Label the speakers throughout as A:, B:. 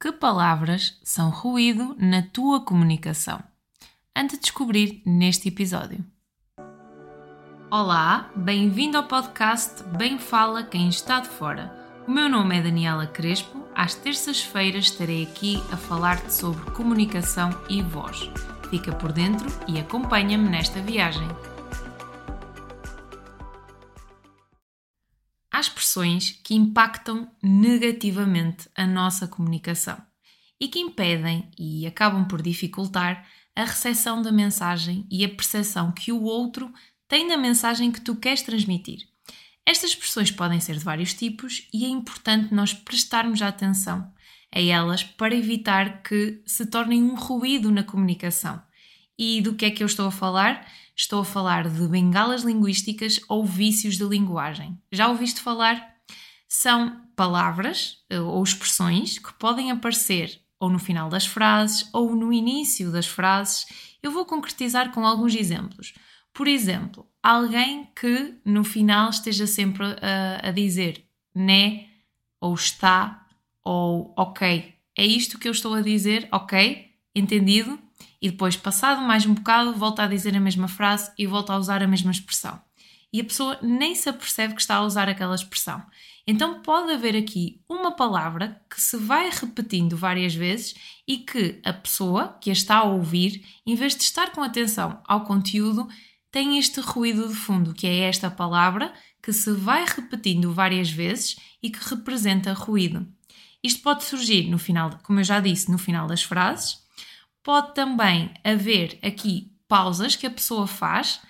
A: Que palavras são ruído na tua comunicação? Ante de descobrir neste episódio. Olá, bem-vindo ao podcast Bem Fala Quem Está de Fora. O meu nome é Daniela Crespo. Às terças-feiras estarei aqui a falar-te sobre comunicação e voz. Fica por dentro e acompanha-me nesta viagem. Há expressões que impactam negativamente a nossa comunicação e que impedem e acabam por dificultar a recepção da mensagem e a percepção que o outro tem da mensagem que tu queres transmitir. Estas expressões podem ser de vários tipos e é importante nós prestarmos atenção a elas para evitar que se tornem um ruído na comunicação. E do que é que eu estou a falar? Estou a falar de bengalas linguísticas ou vícios de linguagem. Já ouviste falar? São palavras eh, ou expressões que podem aparecer ou no final das frases ou no início das frases. Eu vou concretizar com alguns exemplos. Por exemplo, alguém que no final esteja sempre a, a dizer né, ou está, ou ok. É isto que eu estou a dizer, ok? Entendido? E depois, passado mais um bocado, volta a dizer a mesma frase e volta a usar a mesma expressão. E a pessoa nem se apercebe que está a usar aquela expressão. Então pode haver aqui uma palavra que se vai repetindo várias vezes e que a pessoa que a está a ouvir, em vez de estar com atenção ao conteúdo, tem este ruído de fundo, que é esta palavra que se vai repetindo várias vezes e que representa ruído. Isto pode surgir no final, como eu já disse, no final das frases, Pode também haver aqui pausas que a pessoa faz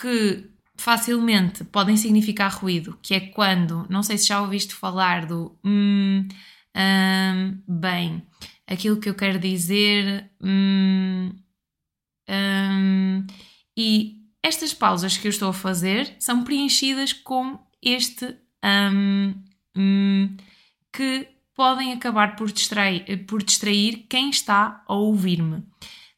A: que facilmente podem significar ruído, que é quando, não sei se já ouviste falar do hum, hum, bem, aquilo que eu quero dizer, hum, hum, e estas pausas que eu estou a fazer são preenchidas com este hum, hum, que podem acabar por distrair, por distrair quem está a ouvir-me.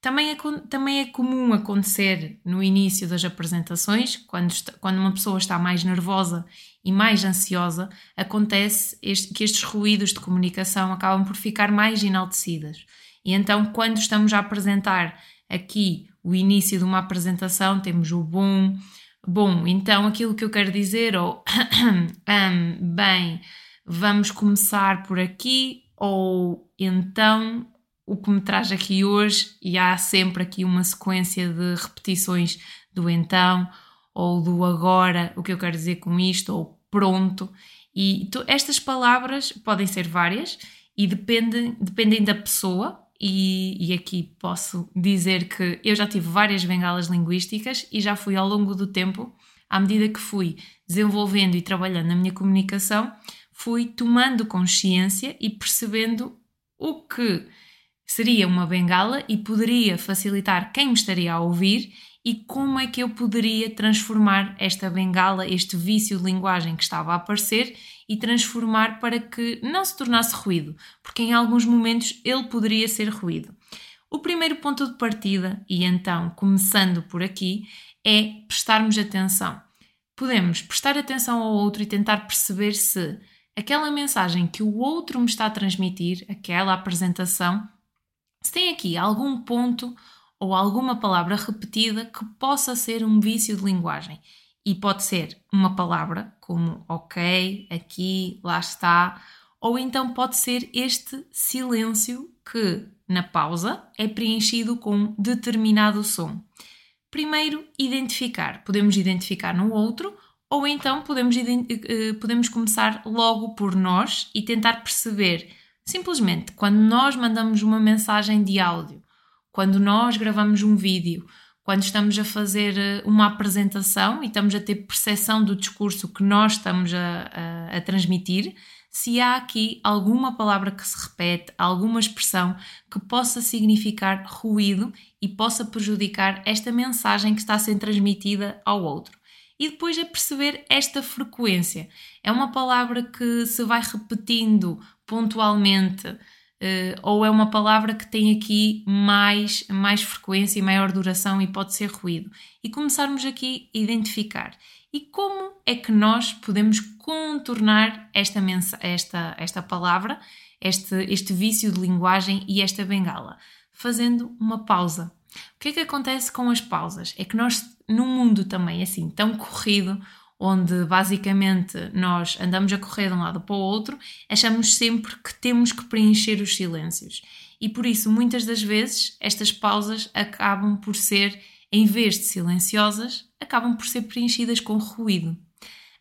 A: Também é, também é comum acontecer no início das apresentações, quando, está, quando uma pessoa está mais nervosa e mais ansiosa, acontece este, que estes ruídos de comunicação acabam por ficar mais enaltecidas. E então, quando estamos a apresentar aqui o início de uma apresentação, temos o bom, bom, então aquilo que eu quero dizer, ou bem, vamos começar por aqui ou então o que me traz aqui hoje e há sempre aqui uma sequência de repetições do então ou do agora, o que eu quero dizer com isto, ou pronto. E estas palavras podem ser várias e dependem, dependem da pessoa. E, e aqui posso dizer que eu já tive várias bengalas linguísticas e já fui ao longo do tempo, à medida que fui desenvolvendo e trabalhando na minha comunicação, fui tomando consciência e percebendo o que seria uma bengala e poderia facilitar quem me estaria a ouvir e como é que eu poderia transformar esta bengala, este vício de linguagem que estava a aparecer e transformar para que não se tornasse ruído, porque em alguns momentos ele poderia ser ruído. O primeiro ponto de partida, e então começando por aqui, é prestarmos atenção. Podemos prestar atenção ao outro e tentar perceber se aquela mensagem que o outro me está a transmitir, aquela apresentação, se tem aqui algum ponto ou alguma palavra repetida que possa ser um vício de linguagem. E pode ser uma palavra como ok, aqui, lá está, ou então pode ser este silêncio que, na pausa, é preenchido com determinado som. Primeiro, identificar. Podemos identificar no outro ou então podemos, eh, podemos começar logo por nós e tentar perceber, simplesmente, quando nós mandamos uma mensagem de áudio, quando nós gravamos um vídeo, quando estamos a fazer eh, uma apresentação e estamos a ter percepção do discurso que nós estamos a, a, a transmitir, se há aqui alguma palavra que se repete, alguma expressão que possa significar ruído e possa prejudicar esta mensagem que está a ser transmitida ao outro e depois é perceber esta frequência. É uma palavra que se vai repetindo pontualmente, uh, ou é uma palavra que tem aqui mais, mais frequência e maior duração e pode ser ruído. E começarmos aqui a identificar. E como é que nós podemos contornar esta, esta, esta palavra, este, este vício de linguagem e esta bengala? Fazendo uma pausa. O que é que acontece com as pausas? É que nós, num mundo também assim tão corrido, onde basicamente nós andamos a correr de um lado para o outro, achamos sempre que temos que preencher os silêncios. E por isso, muitas das vezes, estas pausas acabam por ser, em vez de silenciosas, acabam por ser preenchidas com ruído.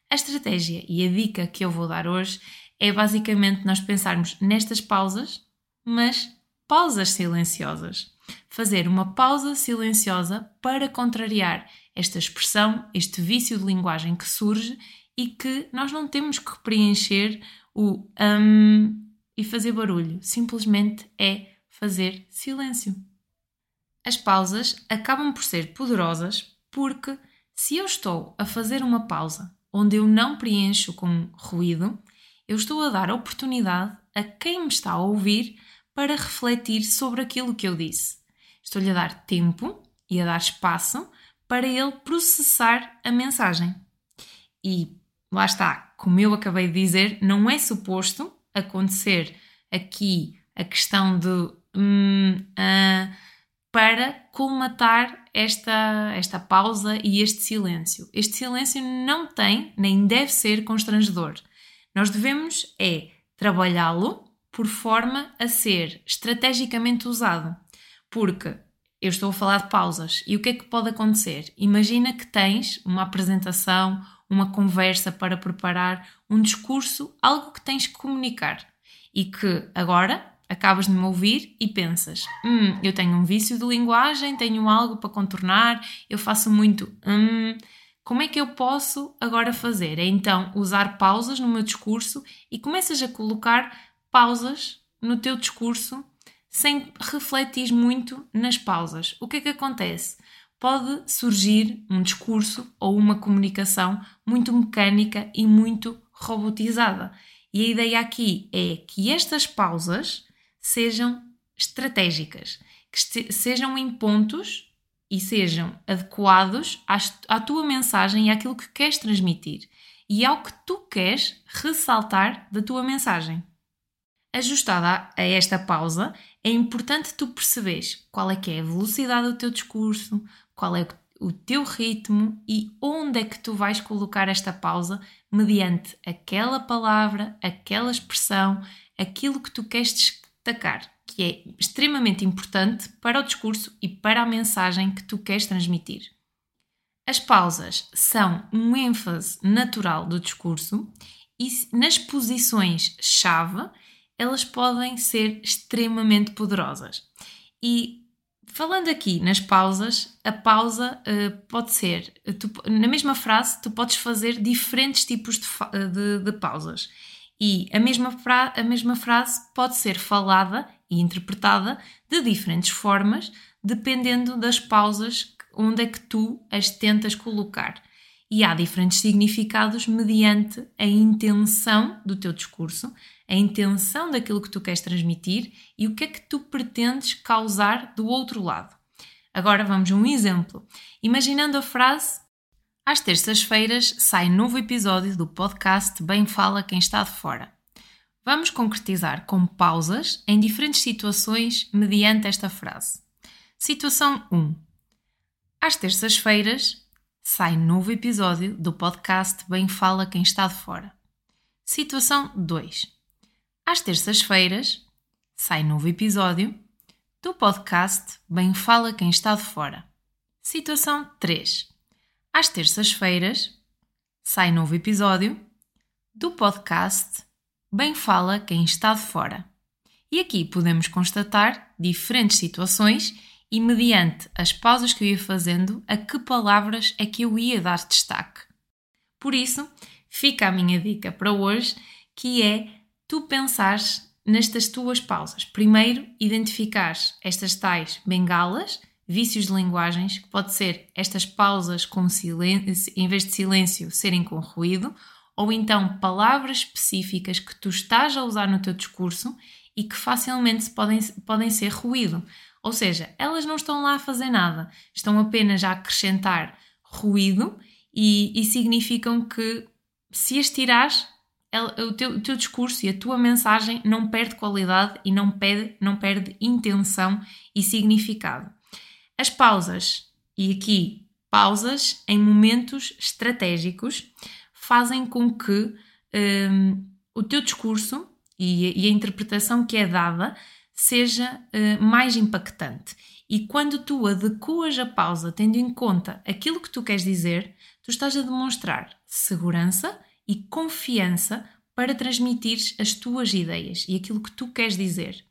A: A estratégia e a dica que eu vou dar hoje é basicamente nós pensarmos nestas pausas, mas pausas silenciosas. Fazer uma pausa silenciosa para contrariar esta expressão, este vício de linguagem que surge e que nós não temos que preencher o um e fazer barulho, simplesmente é fazer silêncio. As pausas acabam por ser poderosas porque se eu estou a fazer uma pausa onde eu não preencho com ruído, eu estou a dar oportunidade a quem me está a ouvir para refletir sobre aquilo que eu disse. Estou-lhe a dar tempo e a dar espaço para ele processar a mensagem. E lá está, como eu acabei de dizer, não é suposto acontecer aqui a questão de hum, uh, para colmatar esta, esta pausa e este silêncio. Este silêncio não tem nem deve ser constrangedor. Nós devemos é trabalhá-lo por forma a ser estrategicamente usado. Porque eu estou a falar de pausas. E o que é que pode acontecer? Imagina que tens uma apresentação, uma conversa para preparar um discurso, algo que tens que comunicar e que agora acabas de me ouvir e pensas: hum, eu tenho um vício de linguagem, tenho algo para contornar, eu faço muito hum. Como é que eu posso agora fazer? É então usar pausas no meu discurso e começas a colocar pausas no teu discurso sem refletir muito nas pausas. O que é que acontece? Pode surgir um discurso ou uma comunicação muito mecânica e muito robotizada. E a ideia aqui é que estas pausas sejam estratégicas, que sejam em pontos e sejam adequados à tua mensagem e àquilo que queres transmitir e ao que tu queres ressaltar da tua mensagem. Ajustada a esta pausa, é importante tu perceberes qual é que é a velocidade do teu discurso, qual é o teu ritmo e onde é que tu vais colocar esta pausa mediante aquela palavra, aquela expressão, aquilo que tu queres destacar, que é extremamente importante para o discurso e para a mensagem que tu queres transmitir. As pausas são um ênfase natural do discurso e nas posições-chave elas podem ser extremamente poderosas. E falando aqui nas pausas, a pausa uh, pode ser, tu, na mesma frase, tu podes fazer diferentes tipos de, de, de pausas. E a mesma, fra a mesma frase pode ser falada e interpretada de diferentes formas, dependendo das pausas onde é que tu as tentas colocar. E há diferentes significados mediante a intenção do teu discurso, a intenção daquilo que tu queres transmitir e o que é que tu pretendes causar do outro lado. Agora vamos a um exemplo. Imaginando a frase: Às terças-feiras sai novo episódio do podcast Bem Fala Quem Está de Fora. Vamos concretizar com pausas em diferentes situações mediante esta frase. Situação 1. Às terças-feiras sai novo episódio do podcast Bem Fala Quem Está de Fora. Situação 2. Às terças-feiras sai novo episódio do podcast Bem Fala Quem Está de Fora. Situação 3. Às terças-feiras sai novo episódio do podcast Bem Fala Quem Está de Fora. E aqui podemos constatar diferentes situações e, mediante as pausas que eu ia fazendo, a que palavras é que eu ia dar destaque. Por isso, fica a minha dica para hoje, que é tu pensares nestas tuas pausas. Primeiro, identificares estas tais bengalas, vícios de linguagens, que pode ser estas pausas com silêncio, em vez de silêncio, serem com ruído, ou então palavras específicas que tu estás a usar no teu discurso e que facilmente podem, podem ser ruído. Ou seja, elas não estão lá a fazer nada, estão apenas a acrescentar ruído e, e significam que se as tirares, o teu, o teu discurso e a tua mensagem não perde qualidade e não perde, não perde intenção e significado. As pausas, e aqui pausas em momentos estratégicos, fazem com que um, o teu discurso e, e, a interpretação que é dada seja uh, mais impactante. E quando tu adequas a pausa tendo em conta aquilo que tu queres dizer, tu estás a demonstrar segurança e confiança para transmitir as tuas ideias e aquilo que tu queres dizer.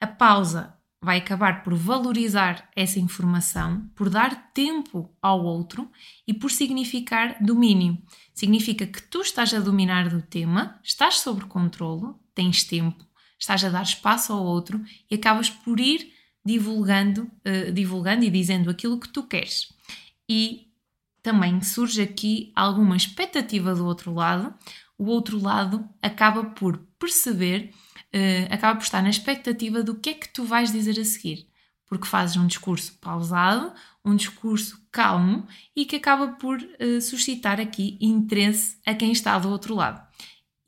A: A pausa vai acabar por valorizar essa informação, por dar tempo ao outro e por significar domínio. Significa que tu estás a dominar do tema, estás sob controlo, tens tempo, estás a dar espaço ao outro e acabas por ir divulgando, uh, divulgando e dizendo aquilo que tu queres. E também surge aqui alguma expectativa do outro lado, o outro lado acaba por perceber, uh, acaba por estar na expectativa do que é que tu vais dizer a seguir, porque fazes um discurso pausado, um discurso calmo e que acaba por uh, suscitar aqui interesse a quem está do outro lado.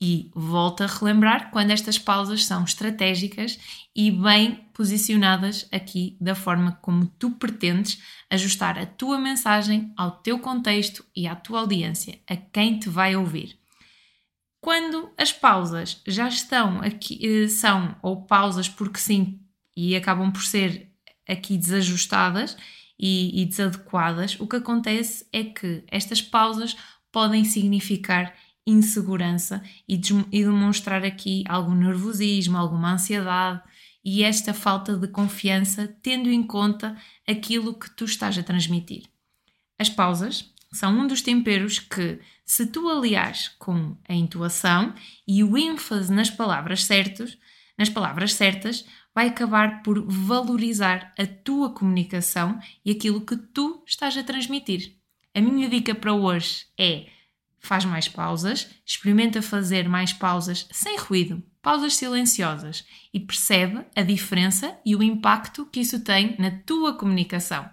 A: E volto a relembrar quando estas pausas são estratégicas e bem posicionadas aqui da forma como tu pretendes ajustar a tua mensagem ao teu contexto e à tua audiência, a quem te vai ouvir. Quando as pausas já estão aqui, eh, são ou pausas porque sim e acabam por ser aqui desajustadas e, e desadequadas, o que acontece é que estas pausas podem significar insegurança e, e demonstrar aqui algum nervosismo, alguma ansiedade e esta falta de confiança, tendo em conta aquilo que tu estás a transmitir. As pausas são um dos temperos que, se tu aliares com a intuação e o ênfase nas palavras certas, nas palavras certas, vai acabar por valorizar a tua comunicação e aquilo que tu estás a transmitir. A minha dica para hoje é faz mais pausas, experimenta fazer mais pausas sem ruído, pausas silenciosas e percebe a diferença e o impacto que isso tem na tua comunicação.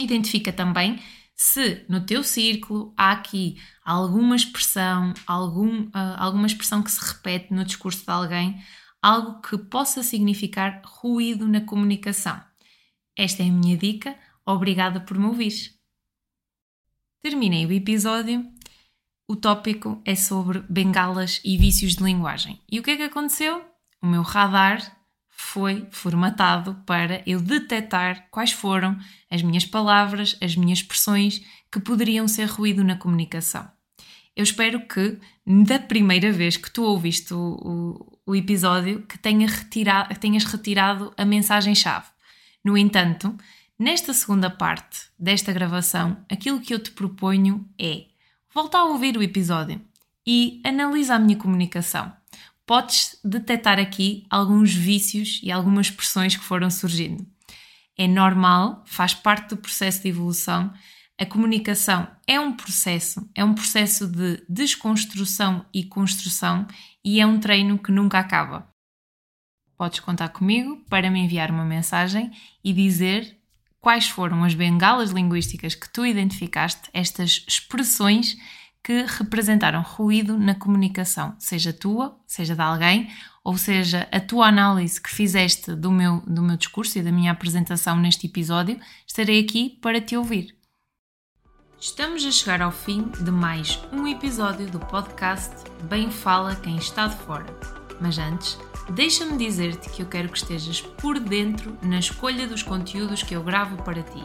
A: Identifica também se no teu círculo há aqui alguma expressão, algum, uh, alguma expressão que se repete no discurso de alguém, algo que possa significar ruído na comunicação. Esta é a minha dica. Obrigada por me ouvir. Terminei o episódio o tópico é sobre bengalas e vícios de linguagem. E o que é que aconteceu? O meu radar foi formatado para eu detectar quais foram as minhas palavras, as minhas expressões que poderiam ser ruído na comunicação. Eu espero que, da primeira vez que tu ouviste o, o, o episódio, que tenha retirado, tenhas retirado a mensagem-chave. No entanto, nesta segunda parte desta gravação, aquilo que eu te proponho é volta a ouvir o episódio e analisa a minha comunicação. Podes detectar aqui alguns vícios e algumas expressões que foram surgindo. É normal, faz parte do processo de evolução. A comunicação é um processo, é um processo de desconstrução e construção e é um treino que nunca acaba. Podes contar comigo para me enviar uma mensagem e dizer quais foram as bengalas linguísticas que tu identificaste, estas expressões que representaram ruído na comunicação, seja tua, seja de alguém, ou seja a tua análise que fizeste do meu, do meu discurso e da minha apresentação neste episódio, estarei aqui para te ouvir. Estamos a chegar ao fim de mais um episódio do podcast Bem Fala Quem Está de Fora. Mas antes, Deixa-me dizer-te que eu quero que estejas por dentro na escolha dos conteúdos que eu gravo para ti.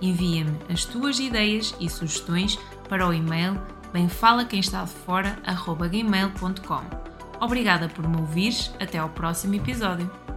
A: Envia-me as tuas ideias e sugestões para o e-mail bemfalaquemestadefora.gmail.com Obrigada por me ouvires, até ao próximo episódio.